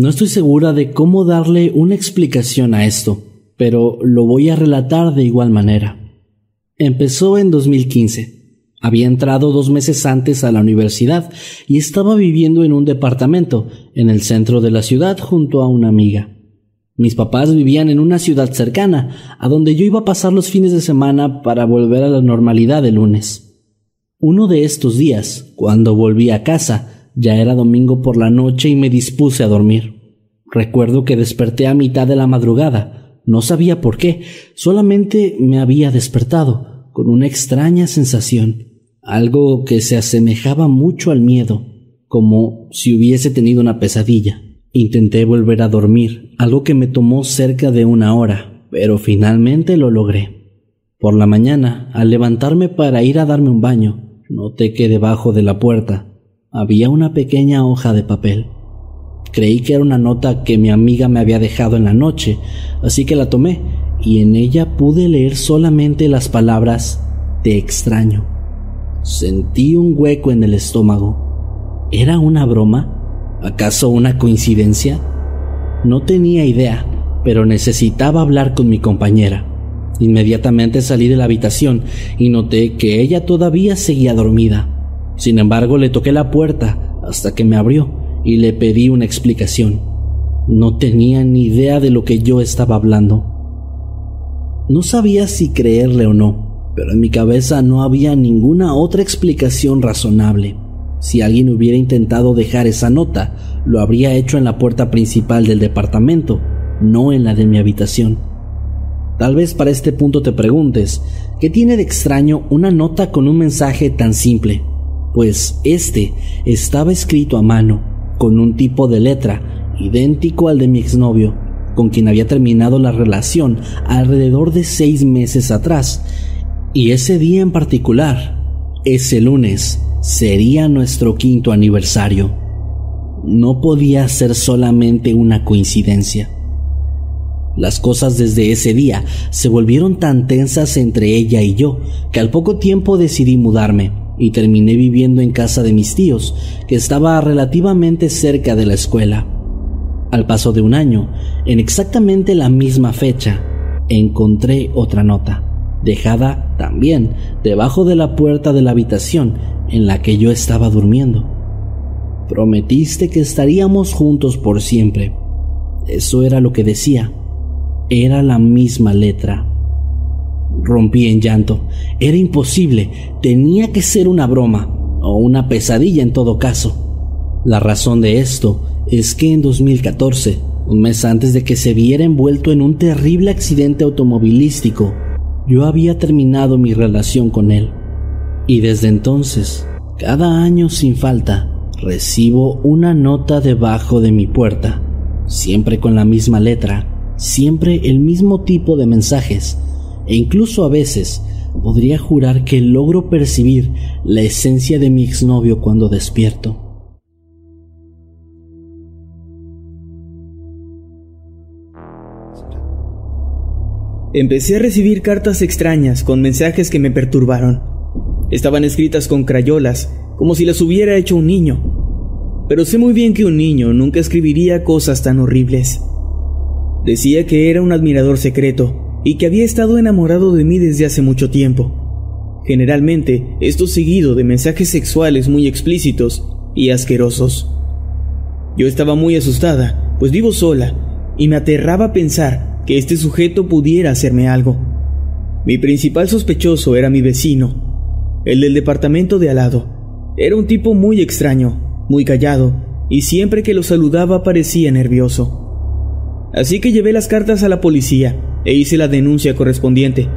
No estoy segura de cómo darle una explicación a esto, pero lo voy a relatar de igual manera. Empezó en 2015. Había entrado dos meses antes a la universidad y estaba viviendo en un departamento en el centro de la ciudad junto a una amiga. Mis papás vivían en una ciudad cercana, a donde yo iba a pasar los fines de semana para volver a la normalidad de lunes. Uno de estos días, cuando volví a casa, ya era domingo por la noche y me dispuse a dormir. Recuerdo que desperté a mitad de la madrugada. No sabía por qué, solamente me había despertado, con una extraña sensación, algo que se asemejaba mucho al miedo, como si hubiese tenido una pesadilla. Intenté volver a dormir, algo que me tomó cerca de una hora, pero finalmente lo logré. Por la mañana, al levantarme para ir a darme un baño, noté que debajo de la puerta había una pequeña hoja de papel. Creí que era una nota que mi amiga me había dejado en la noche, así que la tomé y en ella pude leer solamente las palabras te extraño. Sentí un hueco en el estómago. ¿Era una broma? ¿Acaso una coincidencia? No tenía idea, pero necesitaba hablar con mi compañera. Inmediatamente salí de la habitación y noté que ella todavía seguía dormida. Sin embargo, le toqué la puerta hasta que me abrió y le pedí una explicación. No tenía ni idea de lo que yo estaba hablando. No sabía si creerle o no, pero en mi cabeza no había ninguna otra explicación razonable. Si alguien hubiera intentado dejar esa nota, lo habría hecho en la puerta principal del departamento, no en la de mi habitación. Tal vez para este punto te preguntes, ¿qué tiene de extraño una nota con un mensaje tan simple? Pues este estaba escrito a mano, con un tipo de letra idéntico al de mi exnovio, con quien había terminado la relación alrededor de seis meses atrás, y ese día en particular, ese lunes, sería nuestro quinto aniversario. No podía ser solamente una coincidencia. Las cosas desde ese día se volvieron tan tensas entre ella y yo que al poco tiempo decidí mudarme y terminé viviendo en casa de mis tíos, que estaba relativamente cerca de la escuela. Al paso de un año, en exactamente la misma fecha, encontré otra nota, dejada también debajo de la puerta de la habitación en la que yo estaba durmiendo. Prometiste que estaríamos juntos por siempre. Eso era lo que decía. Era la misma letra. Rompí en llanto. Era imposible. Tenía que ser una broma, o una pesadilla en todo caso. La razón de esto es que en 2014, un mes antes de que se viera envuelto en un terrible accidente automovilístico, yo había terminado mi relación con él. Y desde entonces, cada año sin falta, recibo una nota debajo de mi puerta, siempre con la misma letra, siempre el mismo tipo de mensajes, e incluso a veces podría jurar que logro percibir la esencia de mi exnovio cuando despierto. Empecé a recibir cartas extrañas con mensajes que me perturbaron. Estaban escritas con crayolas, como si las hubiera hecho un niño. Pero sé muy bien que un niño nunca escribiría cosas tan horribles. Decía que era un admirador secreto y que había estado enamorado de mí desde hace mucho tiempo. Generalmente, esto seguido de mensajes sexuales muy explícitos y asquerosos. Yo estaba muy asustada, pues vivo sola, y me aterraba pensar que este sujeto pudiera hacerme algo. Mi principal sospechoso era mi vecino, el del departamento de al lado. Era un tipo muy extraño, muy callado, y siempre que lo saludaba parecía nervioso. Así que llevé las cartas a la policía e hice la denuncia correspondiente.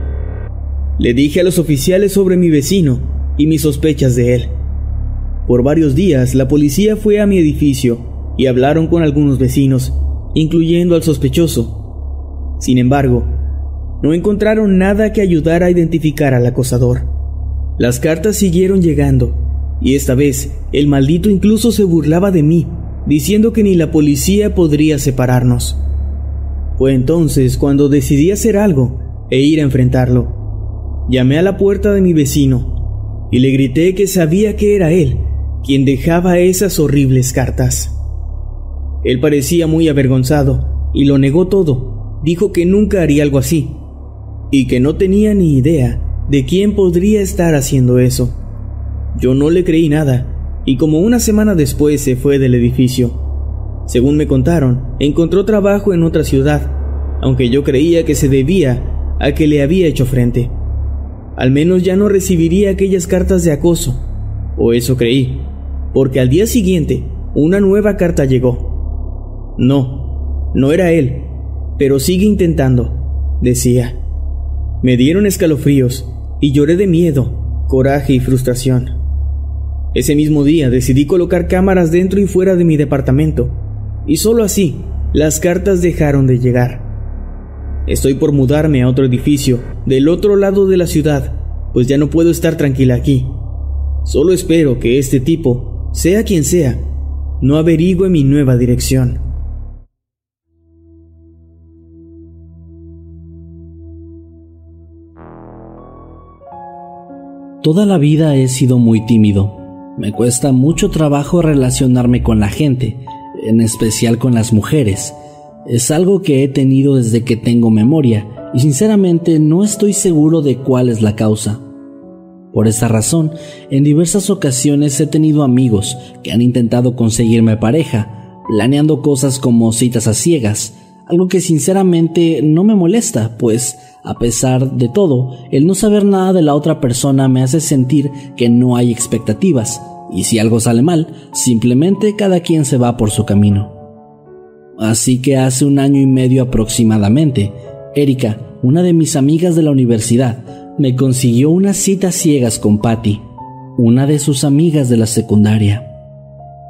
Le dije a los oficiales sobre mi vecino y mis sospechas de él. Por varios días la policía fue a mi edificio y hablaron con algunos vecinos, incluyendo al sospechoso. Sin embargo, no encontraron nada que ayudara a identificar al acosador. Las cartas siguieron llegando, y esta vez el maldito incluso se burlaba de mí, diciendo que ni la policía podría separarnos. Fue entonces cuando decidí hacer algo e ir a enfrentarlo. Llamé a la puerta de mi vecino y le grité que sabía que era él quien dejaba esas horribles cartas. Él parecía muy avergonzado y lo negó todo. Dijo que nunca haría algo así y que no tenía ni idea de quién podría estar haciendo eso. Yo no le creí nada y como una semana después se fue del edificio. Según me contaron, encontró trabajo en otra ciudad, aunque yo creía que se debía a que le había hecho frente. Al menos ya no recibiría aquellas cartas de acoso, o eso creí, porque al día siguiente una nueva carta llegó. No, no era él, pero sigue intentando, decía. Me dieron escalofríos y lloré de miedo, coraje y frustración. Ese mismo día decidí colocar cámaras dentro y fuera de mi departamento y solo así las cartas dejaron de llegar. Estoy por mudarme a otro edificio, del otro lado de la ciudad, pues ya no puedo estar tranquila aquí. Solo espero que este tipo, sea quien sea, no averigüe mi nueva dirección. Toda la vida he sido muy tímido. Me cuesta mucho trabajo relacionarme con la gente, en especial con las mujeres. Es algo que he tenido desde que tengo memoria y sinceramente no estoy seguro de cuál es la causa. Por esa razón, en diversas ocasiones he tenido amigos que han intentado conseguirme pareja, planeando cosas como citas a ciegas, algo que sinceramente no me molesta, pues a pesar de todo, el no saber nada de la otra persona me hace sentir que no hay expectativas, y si algo sale mal, simplemente cada quien se va por su camino. Así que hace un año y medio aproximadamente, Erika, una de mis amigas de la universidad, me consiguió unas citas ciegas con Patty, una de sus amigas de la secundaria.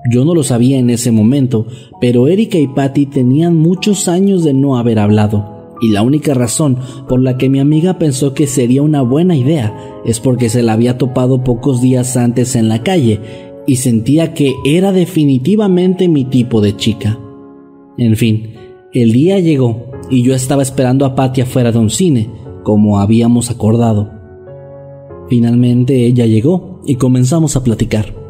Yo no lo sabía en ese momento, pero Erika y Patty tenían muchos años de no haber hablado y la única razón por la que mi amiga pensó que sería una buena idea es porque se la había topado pocos días antes en la calle y sentía que era definitivamente mi tipo de chica. En fin, el día llegó y yo estaba esperando a Patty afuera de un cine, como habíamos acordado. Finalmente ella llegó y comenzamos a platicar.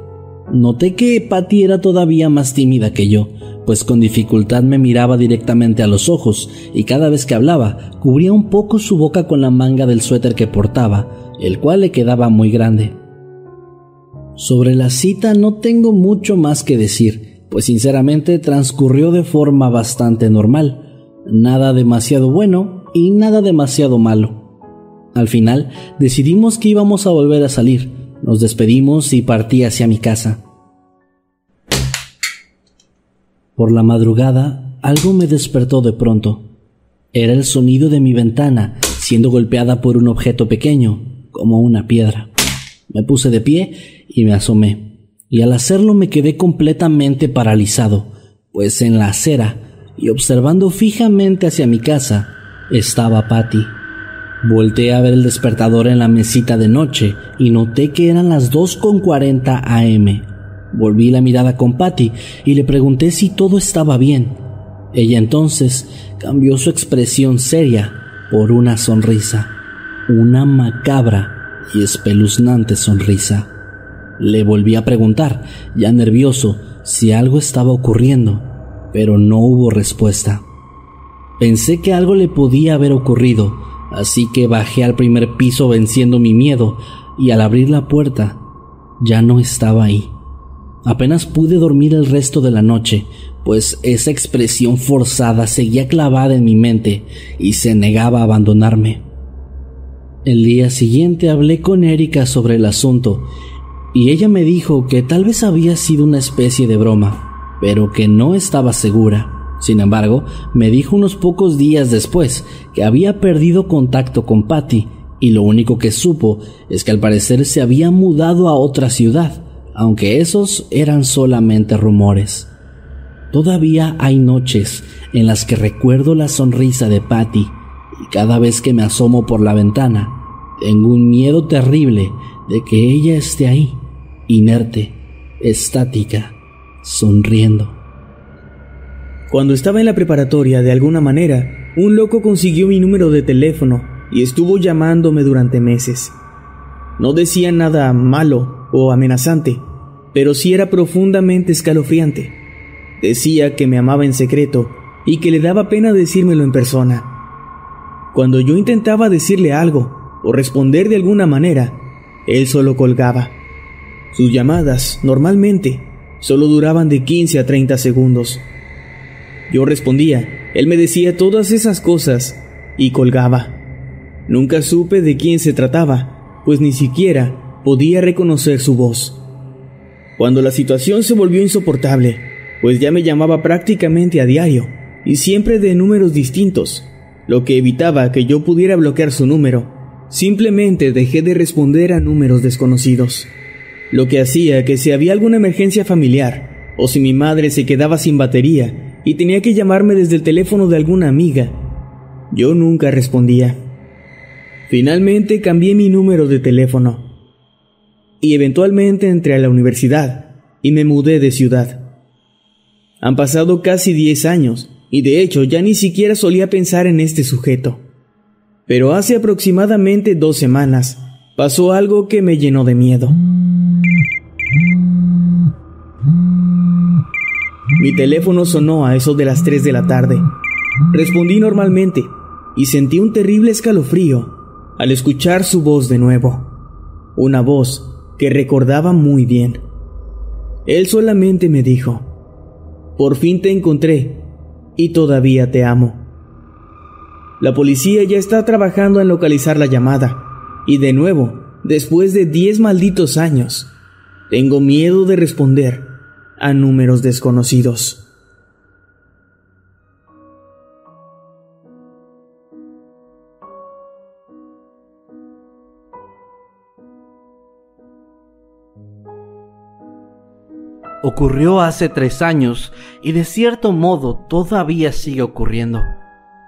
Noté que Patty era todavía más tímida que yo, pues con dificultad me miraba directamente a los ojos y cada vez que hablaba cubría un poco su boca con la manga del suéter que portaba, el cual le quedaba muy grande. Sobre la cita no tengo mucho más que decir, pues sinceramente transcurrió de forma bastante normal, nada demasiado bueno y nada demasiado malo. Al final decidimos que íbamos a volver a salir, nos despedimos y partí hacia mi casa. Por la madrugada, algo me despertó de pronto. Era el sonido de mi ventana siendo golpeada por un objeto pequeño, como una piedra. Me puse de pie y me asomé, y al hacerlo me quedé completamente paralizado, pues en la acera y observando fijamente hacia mi casa estaba Patty. Volté a ver el despertador en la mesita de noche y noté que eran las 2.40 am. Volví la mirada con Patty y le pregunté si todo estaba bien. Ella entonces cambió su expresión seria por una sonrisa, una macabra y espeluznante sonrisa. Le volví a preguntar, ya nervioso, si algo estaba ocurriendo, pero no hubo respuesta. Pensé que algo le podía haber ocurrido, así que bajé al primer piso venciendo mi miedo y al abrir la puerta ya no estaba ahí. Apenas pude dormir el resto de la noche, pues esa expresión forzada seguía clavada en mi mente y se negaba a abandonarme. El día siguiente hablé con Erika sobre el asunto y ella me dijo que tal vez había sido una especie de broma, pero que no estaba segura. Sin embargo, me dijo unos pocos días después que había perdido contacto con Patty y lo único que supo es que al parecer se había mudado a otra ciudad, aunque esos eran solamente rumores. Todavía hay noches en las que recuerdo la sonrisa de Patty y cada vez que me asomo por la ventana, tengo un miedo terrible de que ella esté ahí, inerte, estática, sonriendo. Cuando estaba en la preparatoria, de alguna manera, un loco consiguió mi número de teléfono y estuvo llamándome durante meses. No decía nada malo o amenazante, pero sí era profundamente escalofriante. Decía que me amaba en secreto y que le daba pena decírmelo en persona. Cuando yo intentaba decirle algo o responder de alguna manera, él solo colgaba. Sus llamadas, normalmente, solo duraban de 15 a 30 segundos. Yo respondía, él me decía todas esas cosas y colgaba. Nunca supe de quién se trataba, pues ni siquiera podía reconocer su voz. Cuando la situación se volvió insoportable, pues ya me llamaba prácticamente a diario y siempre de números distintos, lo que evitaba que yo pudiera bloquear su número, simplemente dejé de responder a números desconocidos, lo que hacía que si había alguna emergencia familiar o si mi madre se quedaba sin batería y tenía que llamarme desde el teléfono de alguna amiga. Yo nunca respondía. Finalmente cambié mi número de teléfono y eventualmente entré a la universidad y me mudé de ciudad. Han pasado casi 10 años y de hecho ya ni siquiera solía pensar en este sujeto. Pero hace aproximadamente dos semanas pasó algo que me llenó de miedo. Mi teléfono sonó a eso de las 3 de la tarde. Respondí normalmente y sentí un terrible escalofrío al escuchar su voz de nuevo. Una voz que recordaba muy bien. Él solamente me dijo, por fin te encontré y todavía te amo. La policía ya está trabajando en localizar la llamada y de nuevo, después de 10 malditos años, tengo miedo de responder a números desconocidos. Ocurrió hace tres años y de cierto modo todavía sigue ocurriendo.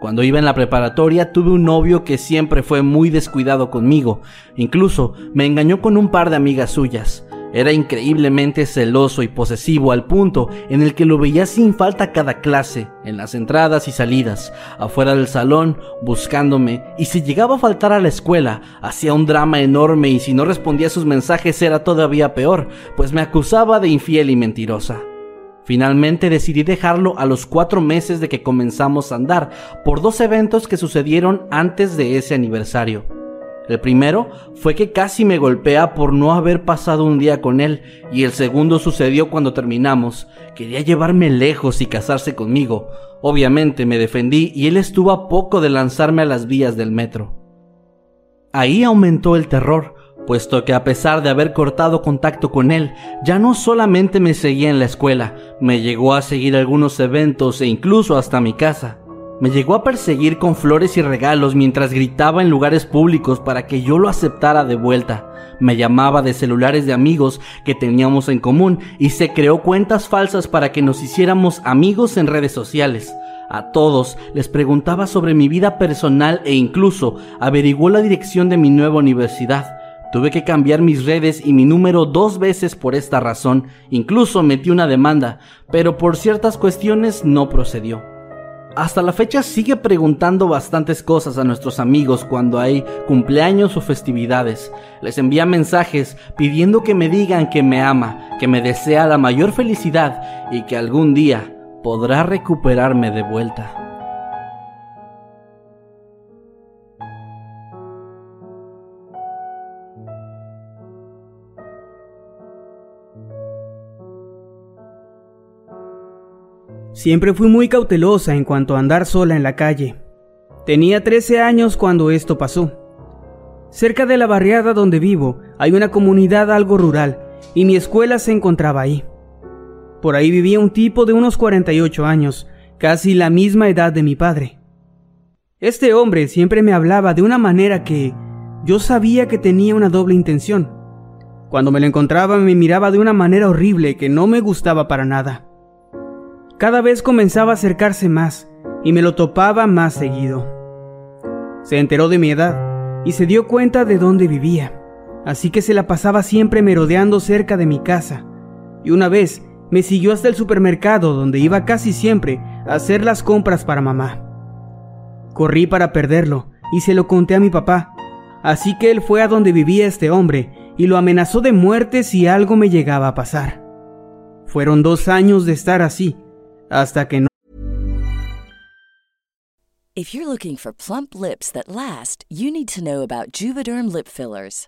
Cuando iba en la preparatoria tuve un novio que siempre fue muy descuidado conmigo, incluso me engañó con un par de amigas suyas. Era increíblemente celoso y posesivo al punto en el que lo veía sin falta cada clase, en las entradas y salidas, afuera del salón, buscándome, y si llegaba a faltar a la escuela, hacía un drama enorme y si no respondía a sus mensajes era todavía peor, pues me acusaba de infiel y mentirosa. Finalmente decidí dejarlo a los cuatro meses de que comenzamos a andar, por dos eventos que sucedieron antes de ese aniversario. El primero fue que casi me golpea por no haber pasado un día con él y el segundo sucedió cuando terminamos. Quería llevarme lejos y casarse conmigo. Obviamente me defendí y él estuvo a poco de lanzarme a las vías del metro. Ahí aumentó el terror, puesto que a pesar de haber cortado contacto con él, ya no solamente me seguía en la escuela, me llegó a seguir algunos eventos e incluso hasta mi casa. Me llegó a perseguir con flores y regalos mientras gritaba en lugares públicos para que yo lo aceptara de vuelta. Me llamaba de celulares de amigos que teníamos en común y se creó cuentas falsas para que nos hiciéramos amigos en redes sociales. A todos les preguntaba sobre mi vida personal e incluso averiguó la dirección de mi nueva universidad. Tuve que cambiar mis redes y mi número dos veces por esta razón. Incluso metí una demanda, pero por ciertas cuestiones no procedió. Hasta la fecha sigue preguntando bastantes cosas a nuestros amigos cuando hay cumpleaños o festividades. Les envía mensajes pidiendo que me digan que me ama, que me desea la mayor felicidad y que algún día podrá recuperarme de vuelta. Siempre fui muy cautelosa en cuanto a andar sola en la calle. Tenía 13 años cuando esto pasó. Cerca de la barriada donde vivo hay una comunidad algo rural y mi escuela se encontraba ahí. Por ahí vivía un tipo de unos 48 años, casi la misma edad de mi padre. Este hombre siempre me hablaba de una manera que yo sabía que tenía una doble intención. Cuando me lo encontraba me miraba de una manera horrible que no me gustaba para nada. Cada vez comenzaba a acercarse más y me lo topaba más seguido. Se enteró de mi edad y se dio cuenta de dónde vivía, así que se la pasaba siempre merodeando cerca de mi casa. Y una vez me siguió hasta el supermercado donde iba casi siempre a hacer las compras para mamá. Corrí para perderlo y se lo conté a mi papá, así que él fue a donde vivía este hombre y lo amenazó de muerte si algo me llegaba a pasar. Fueron dos años de estar así, hasta que no. If you're looking for plump lips that last, you need to know about Juvederm lip fillers.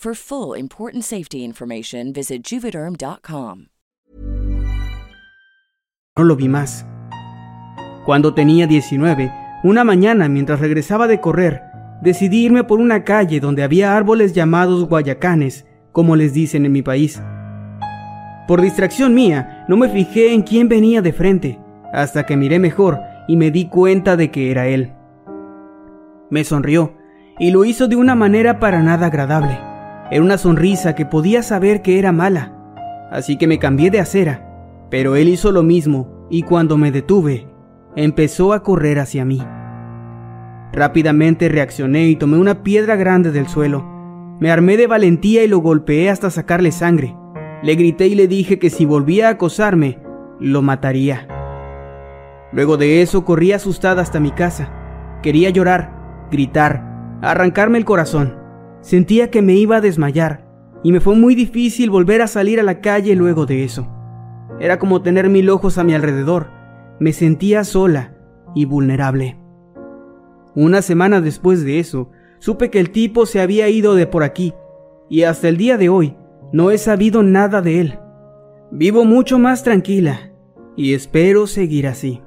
For full important safety information, visit juvederm.com. No lo vi más. Cuando tenía 19, una mañana mientras regresaba de correr, decidí irme por una calle donde había árboles llamados guayacanes, como les dicen en mi país. Por distracción mía, no me fijé en quién venía de frente, hasta que miré mejor y me di cuenta de que era él. Me sonrió, y lo hizo de una manera para nada agradable. Era una sonrisa que podía saber que era mala, así que me cambié de acera, pero él hizo lo mismo y cuando me detuve, empezó a correr hacia mí. Rápidamente reaccioné y tomé una piedra grande del suelo. Me armé de valentía y lo golpeé hasta sacarle sangre. Le grité y le dije que si volvía a acosarme, lo mataría. Luego de eso corrí asustada hasta mi casa. Quería llorar, gritar, arrancarme el corazón. Sentía que me iba a desmayar y me fue muy difícil volver a salir a la calle luego de eso. Era como tener mil ojos a mi alrededor. Me sentía sola y vulnerable. Una semana después de eso, supe que el tipo se había ido de por aquí y hasta el día de hoy no he sabido nada de él. Vivo mucho más tranquila y espero seguir así.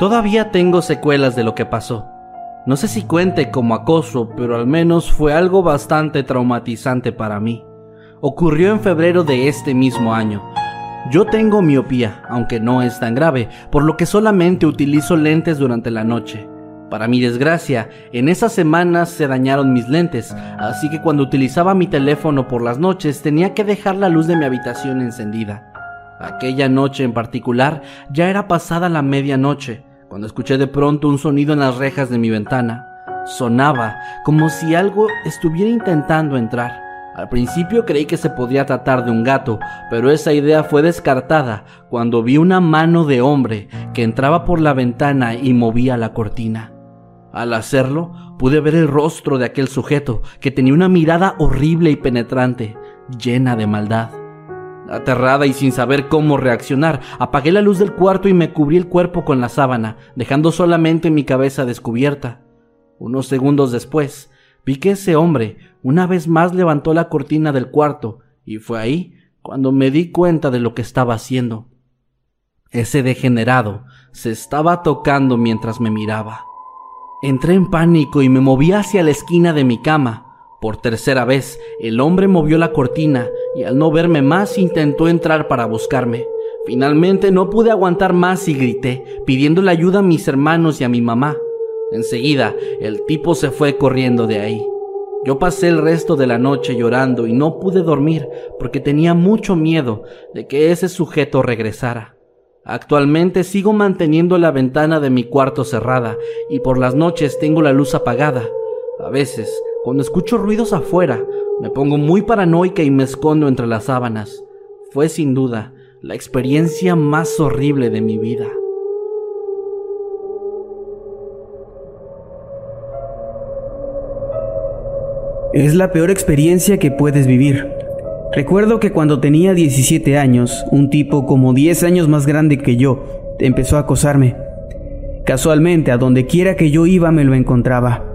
Todavía tengo secuelas de lo que pasó. No sé si cuente como acoso, pero al menos fue algo bastante traumatizante para mí. Ocurrió en febrero de este mismo año. Yo tengo miopía, aunque no es tan grave, por lo que solamente utilizo lentes durante la noche. Para mi desgracia, en esas semanas se dañaron mis lentes, así que cuando utilizaba mi teléfono por las noches tenía que dejar la luz de mi habitación encendida. Aquella noche en particular ya era pasada la medianoche, cuando escuché de pronto un sonido en las rejas de mi ventana. Sonaba como si algo estuviera intentando entrar. Al principio creí que se podría tratar de un gato, pero esa idea fue descartada cuando vi una mano de hombre que entraba por la ventana y movía la cortina. Al hacerlo, pude ver el rostro de aquel sujeto que tenía una mirada horrible y penetrante, llena de maldad. Aterrada y sin saber cómo reaccionar, apagué la luz del cuarto y me cubrí el cuerpo con la sábana, dejando solamente mi cabeza descubierta. Unos segundos después, vi que ese hombre una vez más levantó la cortina del cuarto, y fue ahí cuando me di cuenta de lo que estaba haciendo. Ese degenerado se estaba tocando mientras me miraba. Entré en pánico y me moví hacia la esquina de mi cama. Por tercera vez, el hombre movió la cortina y al no verme más intentó entrar para buscarme. Finalmente no pude aguantar más y grité, pidiéndole ayuda a mis hermanos y a mi mamá. Enseguida, el tipo se fue corriendo de ahí. Yo pasé el resto de la noche llorando y no pude dormir porque tenía mucho miedo de que ese sujeto regresara. Actualmente sigo manteniendo la ventana de mi cuarto cerrada y por las noches tengo la luz apagada. A veces cuando escucho ruidos afuera, me pongo muy paranoica y me escondo entre las sábanas. Fue sin duda la experiencia más horrible de mi vida. Es la peor experiencia que puedes vivir. Recuerdo que cuando tenía 17 años, un tipo como 10 años más grande que yo empezó a acosarme. Casualmente, a donde quiera que yo iba me lo encontraba.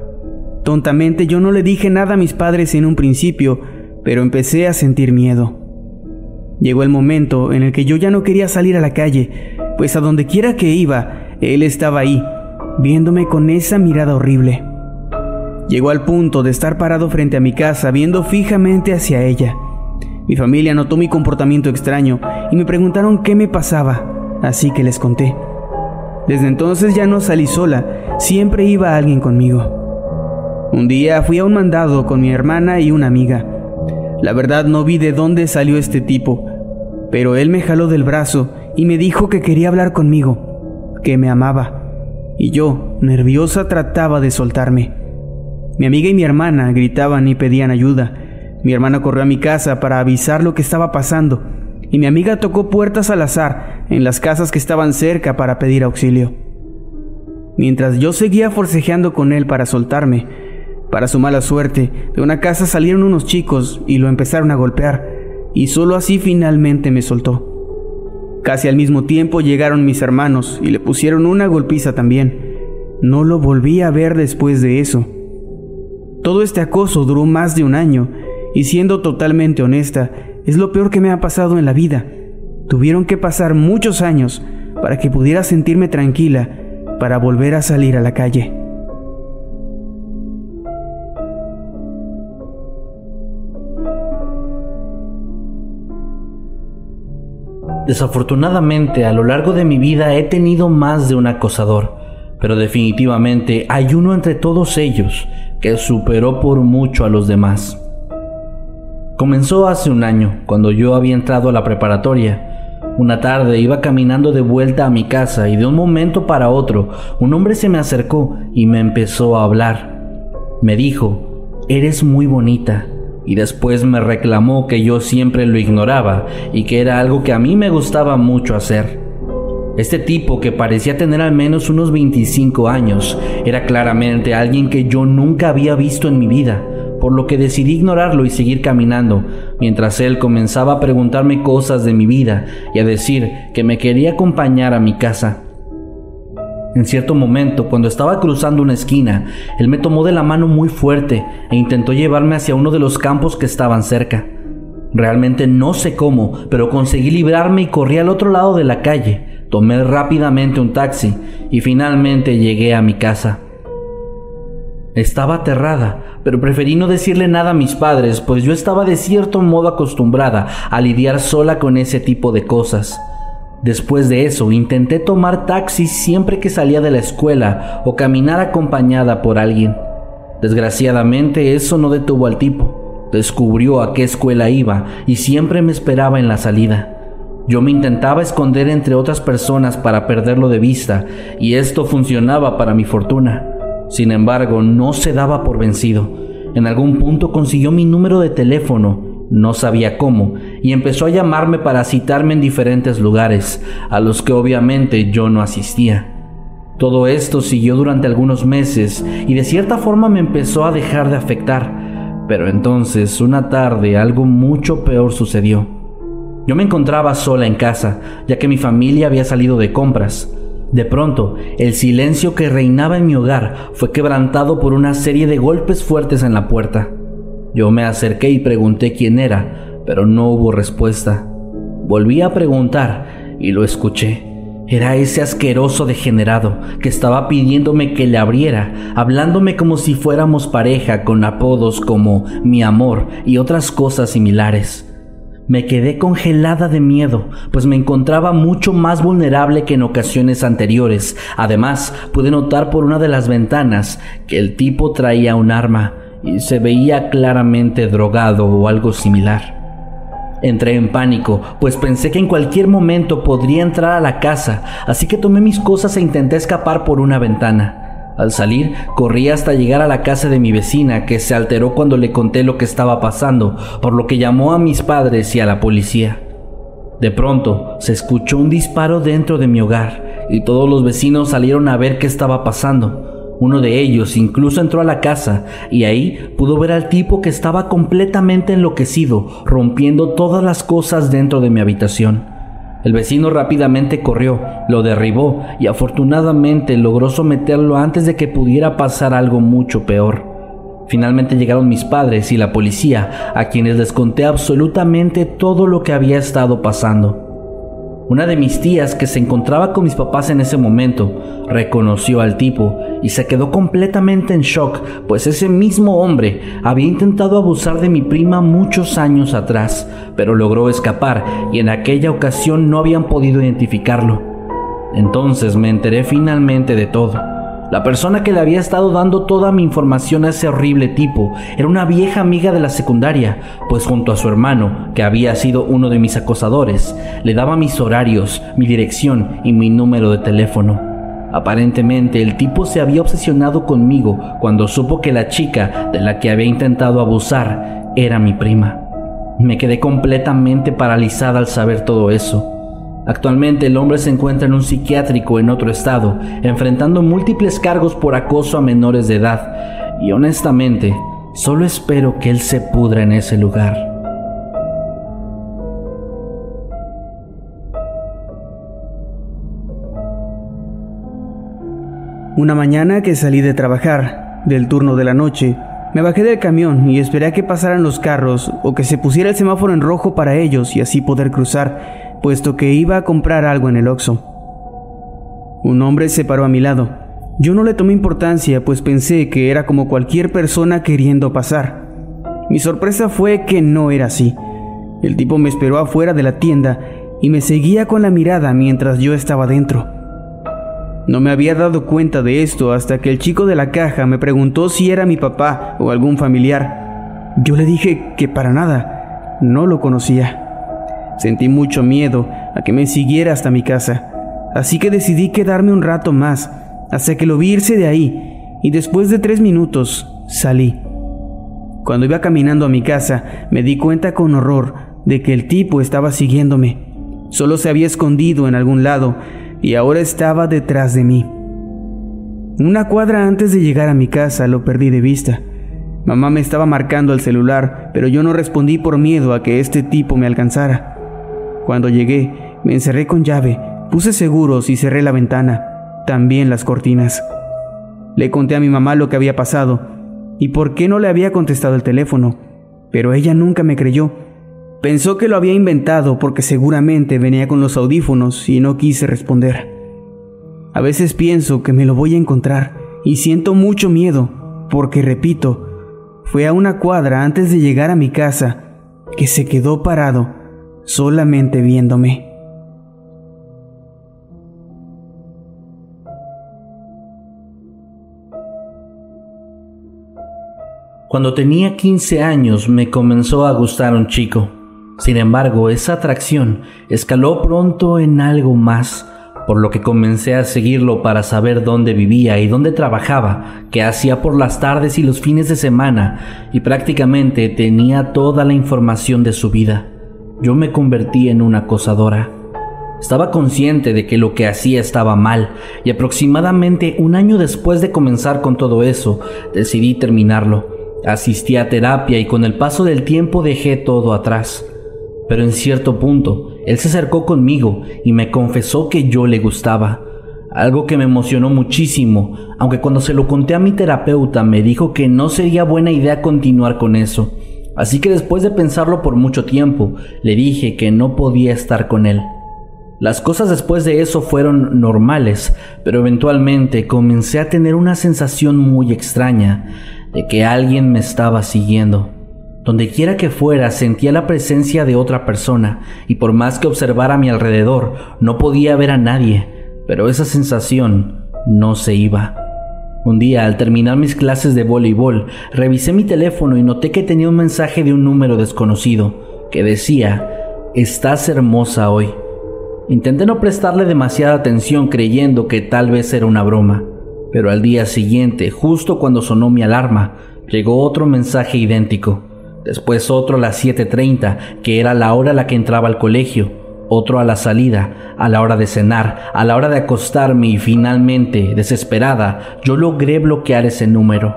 Tontamente yo no le dije nada a mis padres en un principio, pero empecé a sentir miedo. Llegó el momento en el que yo ya no quería salir a la calle, pues a donde quiera que iba, él estaba ahí, viéndome con esa mirada horrible. Llegó al punto de estar parado frente a mi casa, viendo fijamente hacia ella. Mi familia notó mi comportamiento extraño y me preguntaron qué me pasaba, así que les conté. Desde entonces ya no salí sola, siempre iba alguien conmigo. Un día fui a un mandado con mi hermana y una amiga. La verdad no vi de dónde salió este tipo, pero él me jaló del brazo y me dijo que quería hablar conmigo, que me amaba. Y yo, nerviosa, trataba de soltarme. Mi amiga y mi hermana gritaban y pedían ayuda. Mi hermana corrió a mi casa para avisar lo que estaba pasando, y mi amiga tocó puertas al azar en las casas que estaban cerca para pedir auxilio. Mientras yo seguía forcejeando con él para soltarme, para su mala suerte, de una casa salieron unos chicos y lo empezaron a golpear, y solo así finalmente me soltó. Casi al mismo tiempo llegaron mis hermanos y le pusieron una golpiza también. No lo volví a ver después de eso. Todo este acoso duró más de un año, y siendo totalmente honesta, es lo peor que me ha pasado en la vida. Tuvieron que pasar muchos años para que pudiera sentirme tranquila para volver a salir a la calle. Desafortunadamente, a lo largo de mi vida he tenido más de un acosador, pero definitivamente hay uno entre todos ellos que superó por mucho a los demás. Comenzó hace un año, cuando yo había entrado a la preparatoria. Una tarde iba caminando de vuelta a mi casa y de un momento para otro un hombre se me acercó y me empezó a hablar. Me dijo, eres muy bonita y después me reclamó que yo siempre lo ignoraba y que era algo que a mí me gustaba mucho hacer. Este tipo, que parecía tener al menos unos 25 años, era claramente alguien que yo nunca había visto en mi vida, por lo que decidí ignorarlo y seguir caminando, mientras él comenzaba a preguntarme cosas de mi vida y a decir que me quería acompañar a mi casa. En cierto momento, cuando estaba cruzando una esquina, él me tomó de la mano muy fuerte e intentó llevarme hacia uno de los campos que estaban cerca. Realmente no sé cómo, pero conseguí librarme y corrí al otro lado de la calle. Tomé rápidamente un taxi y finalmente llegué a mi casa. Estaba aterrada, pero preferí no decirle nada a mis padres, pues yo estaba de cierto modo acostumbrada a lidiar sola con ese tipo de cosas. Después de eso, intenté tomar taxi siempre que salía de la escuela o caminar acompañada por alguien. Desgraciadamente, eso no detuvo al tipo. Descubrió a qué escuela iba y siempre me esperaba en la salida. Yo me intentaba esconder entre otras personas para perderlo de vista y esto funcionaba para mi fortuna. Sin embargo, no se daba por vencido. En algún punto consiguió mi número de teléfono no sabía cómo, y empezó a llamarme para citarme en diferentes lugares, a los que obviamente yo no asistía. Todo esto siguió durante algunos meses y de cierta forma me empezó a dejar de afectar. Pero entonces, una tarde, algo mucho peor sucedió. Yo me encontraba sola en casa, ya que mi familia había salido de compras. De pronto, el silencio que reinaba en mi hogar fue quebrantado por una serie de golpes fuertes en la puerta. Yo me acerqué y pregunté quién era, pero no hubo respuesta. Volví a preguntar y lo escuché. Era ese asqueroso degenerado que estaba pidiéndome que le abriera, hablándome como si fuéramos pareja con apodos como mi amor y otras cosas similares. Me quedé congelada de miedo, pues me encontraba mucho más vulnerable que en ocasiones anteriores. Además, pude notar por una de las ventanas que el tipo traía un arma y se veía claramente drogado o algo similar. Entré en pánico, pues pensé que en cualquier momento podría entrar a la casa, así que tomé mis cosas e intenté escapar por una ventana. Al salir, corrí hasta llegar a la casa de mi vecina, que se alteró cuando le conté lo que estaba pasando, por lo que llamó a mis padres y a la policía. De pronto, se escuchó un disparo dentro de mi hogar, y todos los vecinos salieron a ver qué estaba pasando. Uno de ellos incluso entró a la casa y ahí pudo ver al tipo que estaba completamente enloquecido, rompiendo todas las cosas dentro de mi habitación. El vecino rápidamente corrió, lo derribó y afortunadamente logró someterlo antes de que pudiera pasar algo mucho peor. Finalmente llegaron mis padres y la policía, a quienes les conté absolutamente todo lo que había estado pasando. Una de mis tías que se encontraba con mis papás en ese momento reconoció al tipo y se quedó completamente en shock, pues ese mismo hombre había intentado abusar de mi prima muchos años atrás, pero logró escapar y en aquella ocasión no habían podido identificarlo. Entonces me enteré finalmente de todo. La persona que le había estado dando toda mi información a ese horrible tipo era una vieja amiga de la secundaria, pues junto a su hermano, que había sido uno de mis acosadores, le daba mis horarios, mi dirección y mi número de teléfono. Aparentemente el tipo se había obsesionado conmigo cuando supo que la chica de la que había intentado abusar era mi prima. Me quedé completamente paralizada al saber todo eso. Actualmente el hombre se encuentra en un psiquiátrico en otro estado, enfrentando múltiples cargos por acoso a menores de edad, y honestamente, solo espero que él se pudra en ese lugar. Una mañana que salí de trabajar, del turno de la noche, me bajé del camión y esperé a que pasaran los carros o que se pusiera el semáforo en rojo para ellos y así poder cruzar puesto que iba a comprar algo en el Oxxo. Un hombre se paró a mi lado. Yo no le tomé importancia, pues pensé que era como cualquier persona queriendo pasar. Mi sorpresa fue que no era así. El tipo me esperó afuera de la tienda y me seguía con la mirada mientras yo estaba dentro. No me había dado cuenta de esto hasta que el chico de la caja me preguntó si era mi papá o algún familiar. Yo le dije que para nada, no lo conocía. Sentí mucho miedo a que me siguiera hasta mi casa, así que decidí quedarme un rato más hasta que lo vi irse de ahí y después de tres minutos salí. Cuando iba caminando a mi casa me di cuenta con horror de que el tipo estaba siguiéndome. Solo se había escondido en algún lado y ahora estaba detrás de mí. Una cuadra antes de llegar a mi casa lo perdí de vista. Mamá me estaba marcando el celular, pero yo no respondí por miedo a que este tipo me alcanzara. Cuando llegué, me encerré con llave, puse seguros y cerré la ventana, también las cortinas. Le conté a mi mamá lo que había pasado y por qué no le había contestado el teléfono, pero ella nunca me creyó. Pensó que lo había inventado porque seguramente venía con los audífonos y no quise responder. A veces pienso que me lo voy a encontrar y siento mucho miedo porque, repito, fue a una cuadra antes de llegar a mi casa que se quedó parado solamente viéndome. Cuando tenía 15 años me comenzó a gustar un chico. Sin embargo, esa atracción escaló pronto en algo más, por lo que comencé a seguirlo para saber dónde vivía y dónde trabajaba, qué hacía por las tardes y los fines de semana, y prácticamente tenía toda la información de su vida yo me convertí en una acosadora. Estaba consciente de que lo que hacía estaba mal y aproximadamente un año después de comenzar con todo eso, decidí terminarlo. Asistí a terapia y con el paso del tiempo dejé todo atrás. Pero en cierto punto, él se acercó conmigo y me confesó que yo le gustaba. Algo que me emocionó muchísimo, aunque cuando se lo conté a mi terapeuta me dijo que no sería buena idea continuar con eso. Así que después de pensarlo por mucho tiempo, le dije que no podía estar con él. Las cosas después de eso fueron normales, pero eventualmente comencé a tener una sensación muy extraña de que alguien me estaba siguiendo. Donde quiera que fuera sentía la presencia de otra persona y por más que observara a mi alrededor no podía ver a nadie, pero esa sensación no se iba. Un día, al terminar mis clases de voleibol, revisé mi teléfono y noté que tenía un mensaje de un número desconocido que decía, Estás hermosa hoy. Intenté no prestarle demasiada atención creyendo que tal vez era una broma, pero al día siguiente, justo cuando sonó mi alarma, llegó otro mensaje idéntico, después otro a las 7.30, que era la hora a la que entraba al colegio, otro a la salida, a la hora de cenar, a la hora de acostarme y finalmente, desesperada, yo logré bloquear ese número.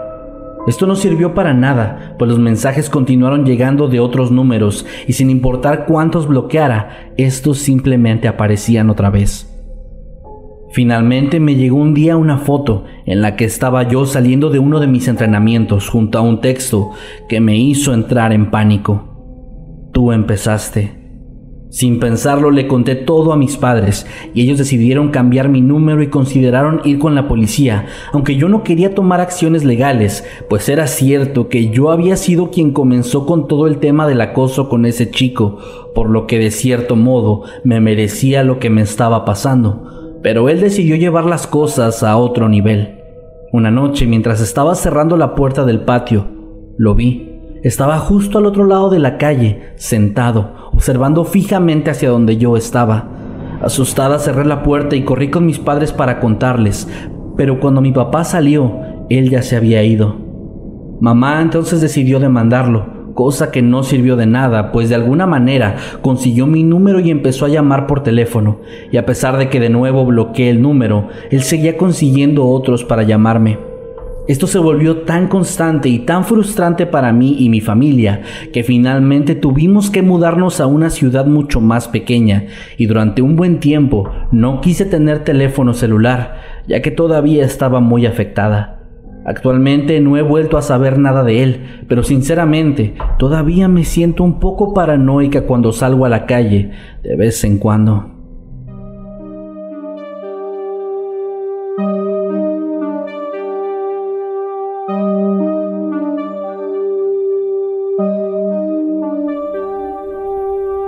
Esto no sirvió para nada, pues los mensajes continuaron llegando de otros números y sin importar cuántos bloqueara, estos simplemente aparecían otra vez. Finalmente me llegó un día una foto en la que estaba yo saliendo de uno de mis entrenamientos junto a un texto que me hizo entrar en pánico. Tú empezaste. Sin pensarlo le conté todo a mis padres y ellos decidieron cambiar mi número y consideraron ir con la policía, aunque yo no quería tomar acciones legales, pues era cierto que yo había sido quien comenzó con todo el tema del acoso con ese chico, por lo que de cierto modo me merecía lo que me estaba pasando, pero él decidió llevar las cosas a otro nivel. Una noche, mientras estaba cerrando la puerta del patio, lo vi. Estaba justo al otro lado de la calle, sentado, observando fijamente hacia donde yo estaba. Asustada cerré la puerta y corrí con mis padres para contarles, pero cuando mi papá salió, él ya se había ido. Mamá entonces decidió demandarlo, cosa que no sirvió de nada, pues de alguna manera consiguió mi número y empezó a llamar por teléfono, y a pesar de que de nuevo bloqueé el número, él seguía consiguiendo otros para llamarme. Esto se volvió tan constante y tan frustrante para mí y mi familia que finalmente tuvimos que mudarnos a una ciudad mucho más pequeña y durante un buen tiempo no quise tener teléfono celular ya que todavía estaba muy afectada. Actualmente no he vuelto a saber nada de él, pero sinceramente todavía me siento un poco paranoica cuando salgo a la calle de vez en cuando.